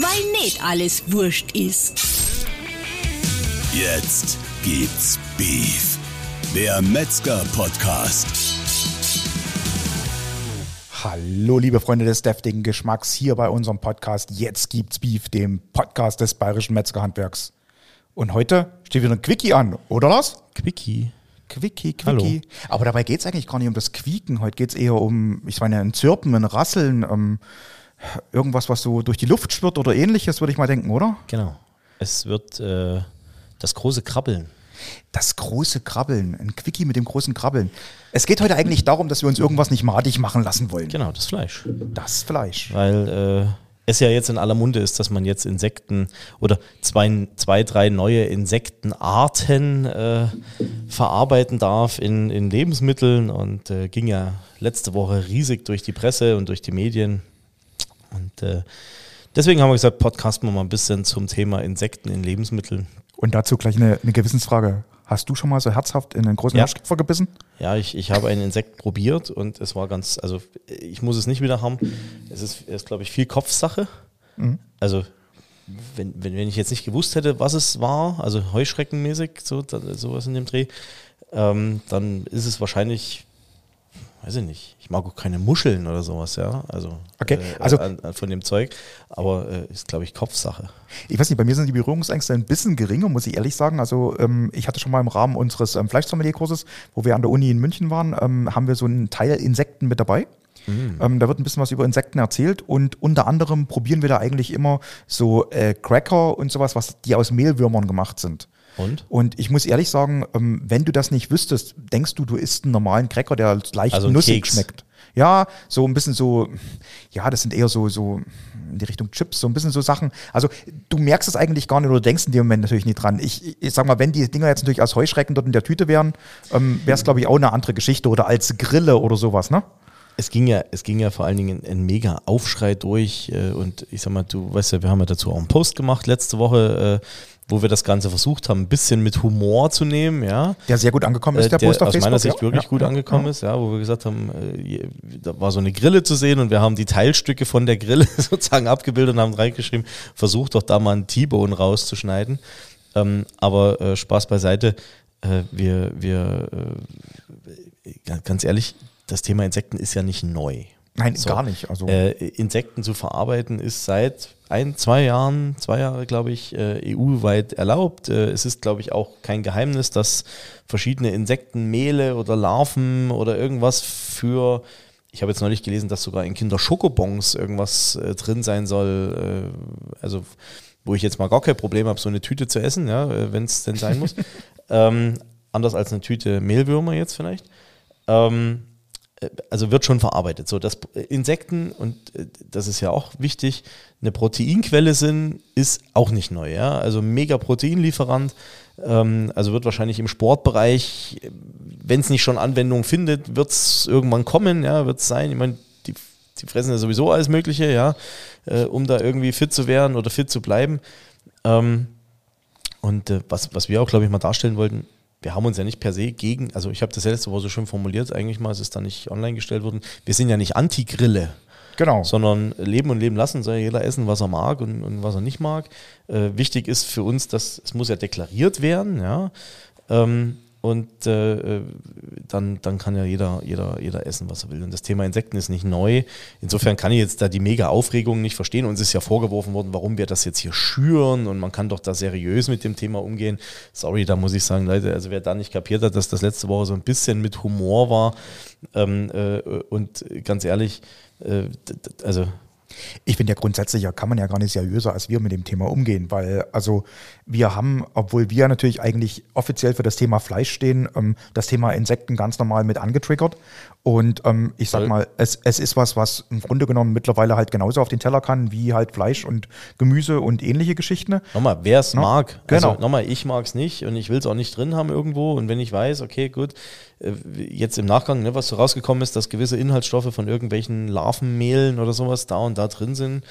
weil nicht alles wurscht ist. Jetzt gibt's Beef. Der Metzger-Podcast. Hallo, liebe Freunde des deftigen Geschmacks, hier bei unserem Podcast Jetzt gibt's Beef, dem Podcast des bayerischen Metzgerhandwerks. Und heute steht wieder ein Quickie an, oder Lars? Quickie. Quickie, Quickie. Hallo. Aber dabei geht's eigentlich gar nicht um das Quieken. Heute geht's eher um, ich meine, ein Zirpen, ein Rasseln, um irgendwas, was so durch die Luft schwirrt oder ähnliches, würde ich mal denken, oder? Genau. Es wird äh, das große Krabbeln. Das große Krabbeln, ein Quickie mit dem großen Krabbeln. Es geht heute eigentlich darum, dass wir uns irgendwas nicht madig machen lassen wollen. Genau, das Fleisch. Das Fleisch. Weil äh, es ja jetzt in aller Munde ist, dass man jetzt Insekten oder zwei, zwei drei neue Insektenarten äh, verarbeiten darf in, in Lebensmitteln und äh, ging ja letzte Woche riesig durch die Presse und durch die Medien. Und äh, deswegen haben wir gesagt, podcasten wir mal ein bisschen zum Thema Insekten in Lebensmitteln. Und dazu gleich eine, eine Gewissensfrage. Hast du schon mal so herzhaft in einen großen Ja. Hirschkipfer gebissen? Ja, ich, ich habe ein Insekt probiert und es war ganz, also ich muss es nicht wieder haben. Es ist, ist glaube ich, viel Kopfsache. Also, wenn, wenn, wenn ich jetzt nicht gewusst hätte, was es war, also Heuschreckenmäßig, so, sowas in dem Dreh, ähm, dann ist es wahrscheinlich, weiß ich nicht, ich mag auch keine Muscheln oder sowas, ja, also, Okay, äh, also- an, an, von dem Zeug, aber äh, ist, glaube ich, Kopfsache. Ich weiß nicht, bei mir sind die Berührungsängste ein bisschen geringer, muss ich ehrlich sagen. Also ähm, ich hatte schon mal im Rahmen unseres ähm, Fleischsommelier-Kurses, wo wir an der Uni in München waren, ähm, haben wir so einen Teil Insekten mit dabei. Ähm, da wird ein bisschen was über Insekten erzählt und unter anderem probieren wir da eigentlich immer so äh, Cracker und sowas, was die aus Mehlwürmern gemacht sind. Und? Und ich muss ehrlich sagen, ähm, wenn du das nicht wüsstest, denkst du, du isst einen normalen Cracker, der leicht Also nussig Keks. schmeckt. Ja, so ein bisschen so, ja, das sind eher so, so in die Richtung Chips, so ein bisschen so Sachen. Also du merkst es eigentlich gar nicht oder denkst in dem Moment natürlich nicht dran. Ich, ich sag mal, wenn die Dinger jetzt natürlich als Heuschrecken dort in der Tüte wären, ähm, wäre es, glaube ich, auch eine andere Geschichte oder als Grille oder sowas, ne? Es ging ja, es ging ja vor allen Dingen ein mega Aufschrei durch äh, und ich sag mal, du weißt ja, wir haben ja dazu auch einen Post gemacht letzte Woche, äh, wo wir das Ganze versucht haben, ein bisschen mit Humor zu nehmen, ja. Der sehr gut angekommen ist, Äh, der, der Post auf aus Facebook. meiner Sicht ja, wirklich ja, gut angekommen ja. ist, ja, wo wir gesagt haben, da war so eine Grille zu sehen und wir haben die Teilstücke von der Grille sozusagen abgebildet und haben reingeschrieben, versucht doch da mal einen T-Bone rauszuschneiden. Ähm, aber Spaß beiseite, wir, wir ga- ganz ehrlich, das Thema Insekten ist ja nicht neu. Nein, So. gar nicht. Also Äh, Insekten zu verarbeiten ist seit ein, zwei Jahren, zwei Jahre glaube ich, äh, EU-weit erlaubt. Äh, es ist glaube ich auch kein Geheimnis, dass verschiedene Insektenmehle oder Larven oder irgendwas für, ich habe jetzt neulich gelesen, dass sogar in Kinder-Schokobons irgendwas äh, drin sein soll. Äh, also wo ich jetzt mal gar kein Problem habe, so eine Tüte zu essen, ja, wenn es denn sein muss. ähm, anders als eine Tüte Mehlwürmer jetzt vielleicht. Ähm, äh, also wird schon verarbeitet. So, dass Insekten, und äh, das ist ja auch wichtig, eine Proteinquelle sind, ist auch nicht neu. Ja? Also mega Proteinlieferant. Ähm, also wird wahrscheinlich im Sportbereich, wenn es nicht schon Anwendung findet, wird es irgendwann kommen, ja, wird es sein. Ich meine, die, die fressen ja sowieso alles Mögliche, ja, äh, um da irgendwie fit zu werden oder fit zu bleiben. Ähm, und äh, was, was wir auch, glaube ich, mal darstellen wollten, wir haben uns ja nicht per se gegen, also ich habe das ja letzte Woche so schön formuliert, eigentlich mal, es ist dann nicht online gestellt worden, wir sind ja nicht Anti-Grille, genau. sondern leben und leben lassen, soll ja jeder essen, was er mag und, und was er nicht mag. Äh, wichtig ist für uns, dass es muss ja deklariert werden, ja. Ähm, und äh, äh, dann, dann kann ja jeder, jeder, jeder essen, was er will. Und das Thema Insekten ist nicht neu. Insofern kann ich jetzt da die mega Aufregung nicht verstehen. Uns ist ja vorgeworfen worden, warum wir das jetzt hier schüren und man kann doch da seriös mit dem Thema umgehen. Sorry, da muss ich sagen, Leute, also wer da nicht kapiert hat, dass das letzte Woche so ein bisschen mit Humor war ähm, äh, und ganz ehrlich, äh, also Ich finde ja grundsätzlich, ja, kann man ja gar nicht seriöser als wir mit dem Thema umgehen, weil also wir haben, obwohl wir natürlich eigentlich offiziell für das Thema Fleisch stehen, ähm, das Thema Insekten ganz normal mit angetriggert. Und ähm, ich sag mal, es, es ist was, was im Grunde genommen mittlerweile halt genauso auf den Teller kann wie halt Fleisch und Gemüse und ähnliche Geschichten. Nochmal, wer es No, mag. genau. Also nochmal, ich mag es nicht und ich will es auch nicht drin haben irgendwo. Und wenn ich weiß, okay, gut, jetzt im Nachgang, ne, was so rausgekommen ist, dass gewisse Inhaltsstoffe von irgendwelchen Larvenmehlen oder sowas da und da drin sind,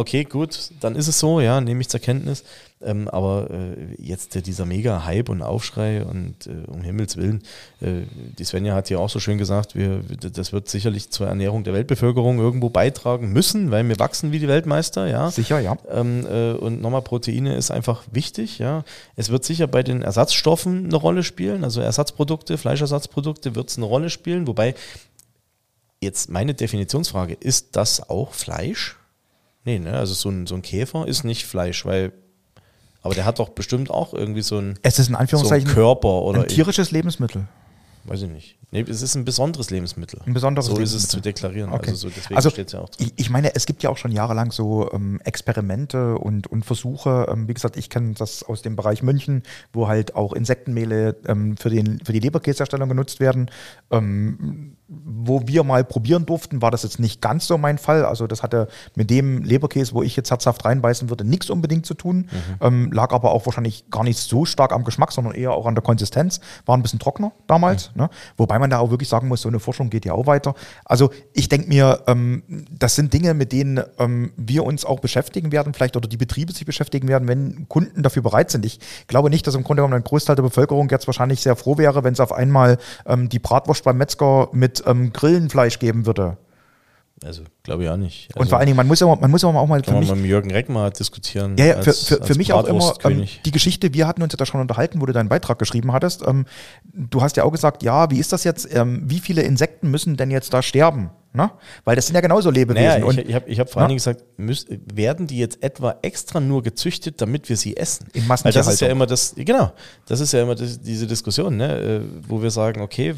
okay, gut, dann ist es so, ja, nehme ich zur Kenntnis. Ähm, aber äh, jetzt äh, dieser Mega-Hype und Aufschrei und äh, um Himmels Willen, äh, die Svenja hat ja auch so schön gesagt, wir, das wird sicherlich zur Ernährung der Weltbevölkerung irgendwo beitragen müssen, weil wir wachsen wie die Weltmeister, ja. Sicher, ja. Ähm, äh, und nochmal, Proteine ist einfach wichtig, ja. Es wird sicher bei den Ersatzstoffen eine Rolle spielen, also Ersatzprodukte, Fleischersatzprodukte wird es eine Rolle spielen, wobei jetzt meine Definitionsfrage, ist das auch Fleisch? Nee, ne? Also so ein, so ein Käfer ist nicht Fleisch, weil. Aber der hat doch bestimmt auch irgendwie so ein, Es ist in so Anführungszeichen Körper oder. ein tierisches Lebensmittel. weiß ich nicht. Nee, es ist ein besonderes Lebensmittel. Ein besonderes so ist es Lebensmittel. zu deklarieren. Okay. Also so, deswegen Also steht es ja auch drin. ich, ich meine, es gibt ja auch schon jahrelang so ähm, Experimente und, und Versuche. Ähm, wie gesagt, ich kenne das aus dem Bereich München, wo halt auch Insektenmehle ähm, für, den, für die Leberkäserstellung genutzt werden. Ähm, wo wir mal probieren durften, war das jetzt nicht ganz so mein Fall. Also das hatte mit dem Leberkäse, wo ich jetzt herzhaft reinbeißen würde, nichts unbedingt zu tun. Ähm, lag aber auch wahrscheinlich gar nicht so stark am Geschmack, sondern eher auch an der Konsistenz. War ein bisschen trockener damals. Ne? Wobei man da auch wirklich sagen muss, so eine Forschung geht ja auch weiter. Also ich denke mir, ähm, das sind Dinge, mit denen ähm, wir uns auch beschäftigen werden, vielleicht oder die Betriebe sich beschäftigen werden, wenn Kunden dafür bereit sind. Ich glaube nicht, dass im Grunde genommen ein Großteil der Bevölkerung jetzt wahrscheinlich sehr froh wäre, wenn es auf einmal ähm, die Bratwurst beim Metzger mit ähm, Grillenfleisch geben würde. Also, glaube ich auch nicht. Und Also, vor allen Dingen, man muss ja, man muss auch mal kann man mich, mit Jürgen Reck mal diskutieren. ja, ja, für, als- für, für als mich auch immer ähm, die Geschichte, wir hatten uns ja da schon unterhalten, wo du deinen Beitrag geschrieben hattest. Ähm, du hast ja auch gesagt, ja, wie ist das jetzt, ähm, wie viele Insekten müssen denn jetzt da sterben? Ne? Weil das sind ja genauso Lebewesen. Naja, und ich, ich habe ich hab vor allen Ja. Dingen gesagt, müß, werden die jetzt etwa extra nur gezüchtet, damit wir sie essen? In Weil das ist ja Massentierhaltung. immer das, genau, das ist ja immer das, diese Diskussion, ne, äh, wo wir sagen, okay,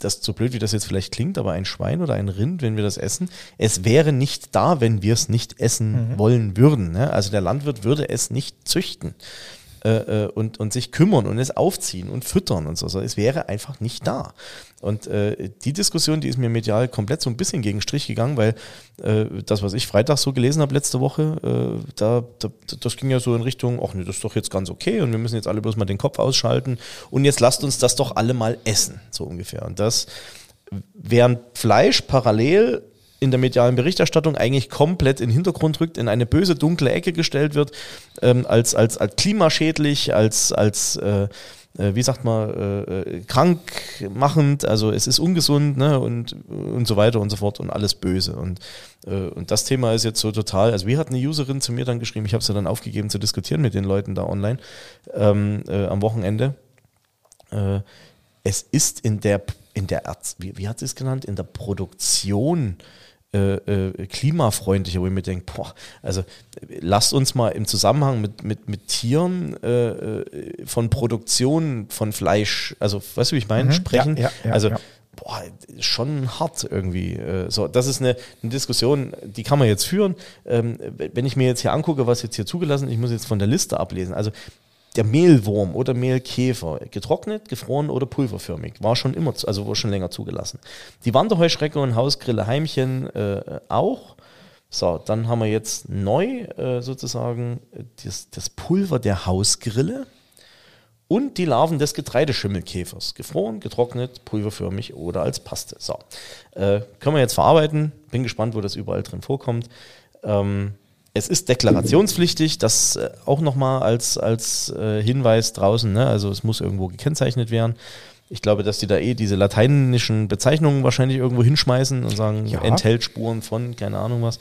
das so blöd wie das jetzt vielleicht klingt, aber ein Schwein oder ein Rind, wenn wir das essen, es wäre nicht da, wenn wir es nicht essen Mhm. wollen würden. Ne? Also der Landwirt würde es nicht züchten. Äh, äh, und, und sich kümmern und es aufziehen und füttern und so. so. Es wäre einfach nicht da. Und äh, die Diskussion, die ist mir medial komplett so ein bisschen gegen Strich gegangen, weil äh, das, was ich Freitag so gelesen habe letzte Woche, äh, da, da, das ging ja so in Richtung, ach nee, das ist doch jetzt ganz okay und wir müssen jetzt alle bloß mal den Kopf ausschalten und jetzt lasst uns das doch alle mal essen, so ungefähr. Und das, während Fleisch parallel in der medialen Berichterstattung eigentlich komplett in den Hintergrund rückt, in eine böse, dunkle Ecke gestellt wird, ähm, als, als, als klimaschädlich, als, als äh, äh, wie sagt man, äh, äh, krankmachend, also es ist ungesund ne, und, und so weiter und so fort und alles böse. Und, äh, und das Thema ist jetzt so total, also wie hat eine Userin zu mir dann geschrieben, ich habe es ja dann aufgegeben zu diskutieren mit den Leuten da online ähm, äh, am Wochenende. Äh, es ist in der, in der wie, wie hat sie es genannt, in der Produktion äh, klimafreundlicher, wo ich mir denke, boah, also äh, lasst uns mal im Zusammenhang mit, mit, mit Tieren äh, äh, von Produktion von Fleisch, also weißt du, wie ich meine, Mhm. sprechen. Ja, ja, ja, also ja. boah, schon hart irgendwie. Äh, so, das ist eine, eine Diskussion, die kann man jetzt führen. Ähm, wenn ich mir jetzt hier angucke, was jetzt hier zugelassen ist, ich muss jetzt von der Liste ablesen. Also der Mehlwurm oder Mehlkäfer, getrocknet, gefroren oder pulverförmig, war schon immer, also war schon länger zugelassen. Die Wanderheuschrecke und Hausgrille Heimchen äh, auch. So, dann haben wir jetzt neu äh, sozusagen das, das Pulver der Hausgrille und die Larven des Getreideschimmelkäfers. Gefroren, getrocknet, pulverförmig oder als Paste. So, äh, können wir jetzt verarbeiten. Bin gespannt, wo das überall drin vorkommt. Ähm, es ist deklarationspflichtig, das äh, auch nochmal als, als äh, Hinweis draußen. Ne? Also es muss irgendwo gekennzeichnet werden. Ich glaube, dass die da eh diese lateinischen Bezeichnungen wahrscheinlich irgendwo hinschmeißen und sagen, Ja. enthält Spuren von, keine Ahnung was.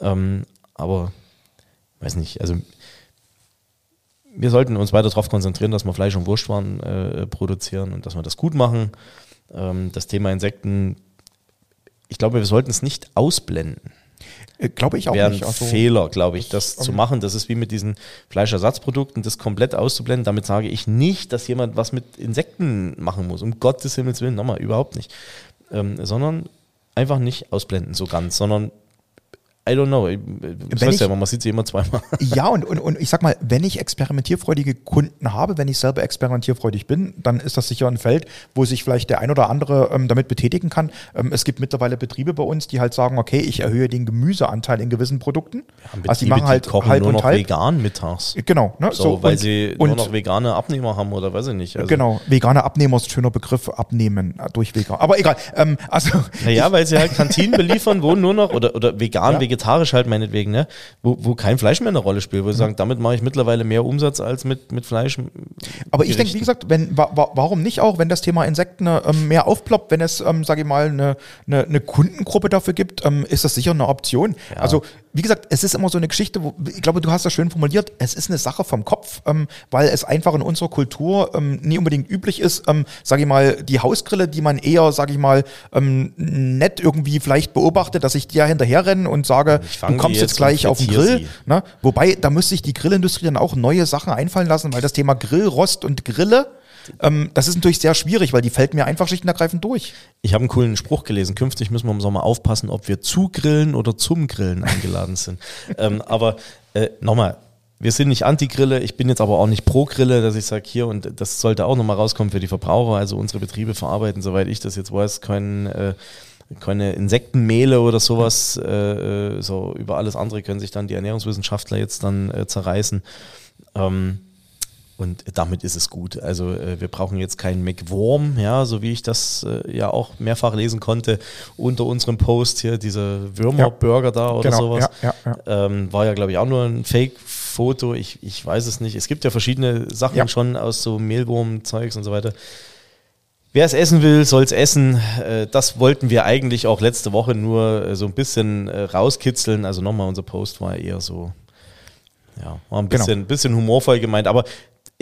Ähm, aber weiß nicht, also wir sollten uns weiter darauf konzentrieren, dass wir Fleisch- und Wurstwaren äh, produzieren und dass wir das gut machen. Ähm, das Thema Insekten, ich glaube, wir sollten es nicht ausblenden. Äh, Glaube ich auch Wäre ein nicht. Also, Fehler, glaube ich, das ähm, zu machen. Das ist wie mit diesen Fleischersatzprodukten, das komplett auszublenden. Damit sage ich nicht, dass jemand was mit Insekten machen muss. Um Gottes Himmels Willen, nochmal, überhaupt nicht. Ähm, sondern einfach nicht ausblenden so ganz, sondern I don't know. Ich- ja, man sieht sie immer zweimal. Ja, und, und, und ich sag mal, wenn ich experimentierfreudige Kunden habe, wenn ich selber experimentierfreudig bin, dann ist das sicher ein Feld, wo sich vielleicht der ein oder andere ähm, damit betätigen kann. Ähm, es gibt mittlerweile Betriebe bei uns, die halt sagen, okay, ich erhöhe den Gemüseanteil in gewissen Produkten. also die machen halt kochen halb nur noch halb. vegan mittags. Genau, ne? So, weil und, sie und, nur noch vegane Abnehmer haben oder weiß ich nicht. Also, Genau, vegane Abnehmer ist ein schöner Begriff, abnehmen äh, durch vegan. Aber egal, ähm, also Naja, weil sie halt Kantinen beliefern, wo nur noch, oder, oder vegan, Ja. Vegetarisch halt meinetwegen, ne? wo, wo kein Fleisch mehr eine Rolle spielt, wo wir sagen, damit mache ich mittlerweile mehr Umsatz als mit, mit Fleisch. Aber ich denke, wie gesagt, wenn, wa, warum nicht auch, wenn das Thema Insekten ähm, mehr aufploppt, wenn es, ähm, sage ich mal, eine, eine, eine Kundengruppe dafür gibt, ähm, ist das sicher eine Option. Ja. Also, wie gesagt, es ist immer so eine Geschichte, wo, ich glaube, du hast das schön formuliert, es ist eine Sache vom Kopf, ähm, weil es einfach in unserer Kultur ähm, nie unbedingt üblich ist, ähm, sage ich mal, die Hausgrille, die man eher, sage ich mal, ähm, nett irgendwie vielleicht beobachtet, dass ich dir hinterher renne und sage, du kommst jetzt jetzt gleich auf den Grill. Ne? Wobei, da müsste sich die Grillindustrie dann auch neue Sachen einfallen lassen, weil das Thema Grillrost und Grille, ähm, das ist natürlich sehr schwierig, weil die fällt mir einfach schlicht und ergreifend durch. Ich habe einen coolen Spruch gelesen. Künftig müssen wir im Sommer aufpassen, ob wir zu Grillen oder zum Grillen eingeladen sind. ähm, aber äh, nochmal, wir sind nicht Anti-Grille. Ich bin jetzt aber auch nicht pro Grille, dass ich sage, hier, und das sollte auch nochmal rauskommen für die Verbraucher. Also unsere Betriebe verarbeiten, soweit ich das jetzt weiß, kein, äh, keine Insektenmehle oder sowas. Äh, äh, so über alles andere können sich dann die Ernährungswissenschaftler jetzt dann äh, zerreißen. Ähm, und damit ist es gut. Also äh, wir brauchen jetzt keinen McWorm, ja, so wie ich das äh, ja auch mehrfach lesen konnte unter unserem Post hier, dieser Würmerburger da oder Genau, sowas. ja, ja, ja. Ähm, war ja, glaube ich, auch nur ein Fake-Foto. Ich, ich weiß es nicht. Es gibt ja verschiedene Sachen Ja. schon aus so Mehlwurm-Zeugs und so weiter. Wer es essen will, soll es essen. Äh, Das wollten wir eigentlich auch letzte Woche nur äh, so ein bisschen äh, rauskitzeln. Also nochmal, unser Post war eher so, ja, war ein Genau. bisschen, bisschen humorvoll gemeint. Aber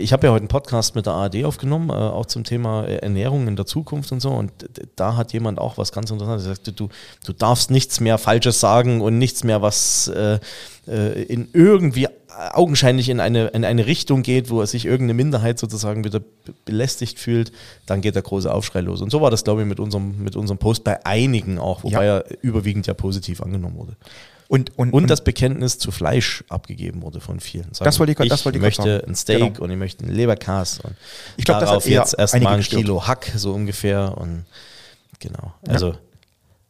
ich habe ja heute einen Podcast mit der ARD aufgenommen, äh, auch zum Thema äh, Ernährung in der Zukunft und so. Und da hat jemand auch was ganz Interessantes gesagt. Du, du darfst nichts mehr Falsches sagen und nichts mehr, was äh, äh, in irgendwie augenscheinlich in eine, in eine Richtung geht, wo sich irgendeine Minderheit sozusagen wieder be- belästigt fühlt, dann geht der große Aufschrei los. Und so war das, glaube ich, mit unserem, mit unserem Post bei einigen auch, wobei Ja. er überwiegend ja positiv angenommen wurde. Und, und, Und das Bekenntnis zu Fleisch abgegeben wurde von vielen. Sagen, Das wollte ich grad- das wollte ich möchte sagen. ein Steak Genau. und ich möchte einen Leberkas und Ich glaub, das hat darauf jetzt erst einige mal ein. Kilo Hack so ungefähr und genau. Also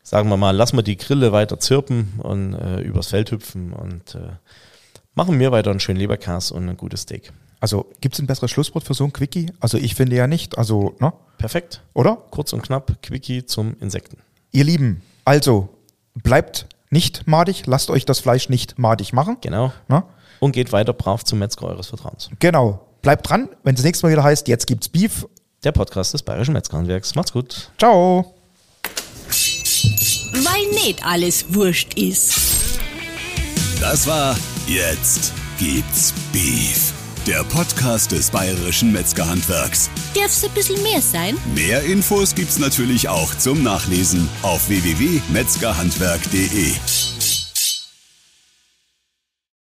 sagen wir mal, lassen wir die Grille weiter zirpen und äh, übers Feld hüpfen und äh, machen wir weiter einen schönen Leberkas und ein gutes Steak. also gibt es ein besseres Schlusswort für so ein Quickie? Also ich finde ja nicht, also, ne? Perfekt. Oder? Kurz und knapp, Quickie zum Insekten. Ihr Lieben, also bleibt nicht madig, lasst euch das Fleisch nicht madig machen. Genau. Ne? Und geht weiter brav zum Metzger eures Vertrauens. Genau. Bleibt dran, wenn es das nächste Mal wieder heißt, jetzt gibt's Beef. Der Podcast des Bayerischen Metzgerhandwerks. Macht's gut. Ciao. Weil nicht alles wurscht ist. Das war Jetzt gibt's Beef. Der Podcast des Bayerischen Metzgerhandwerks. Darf's ein bisschen mehr sein? Mehr Infos gibt's natürlich auch zum Nachlesen auf www.metzgerhandwerk.de.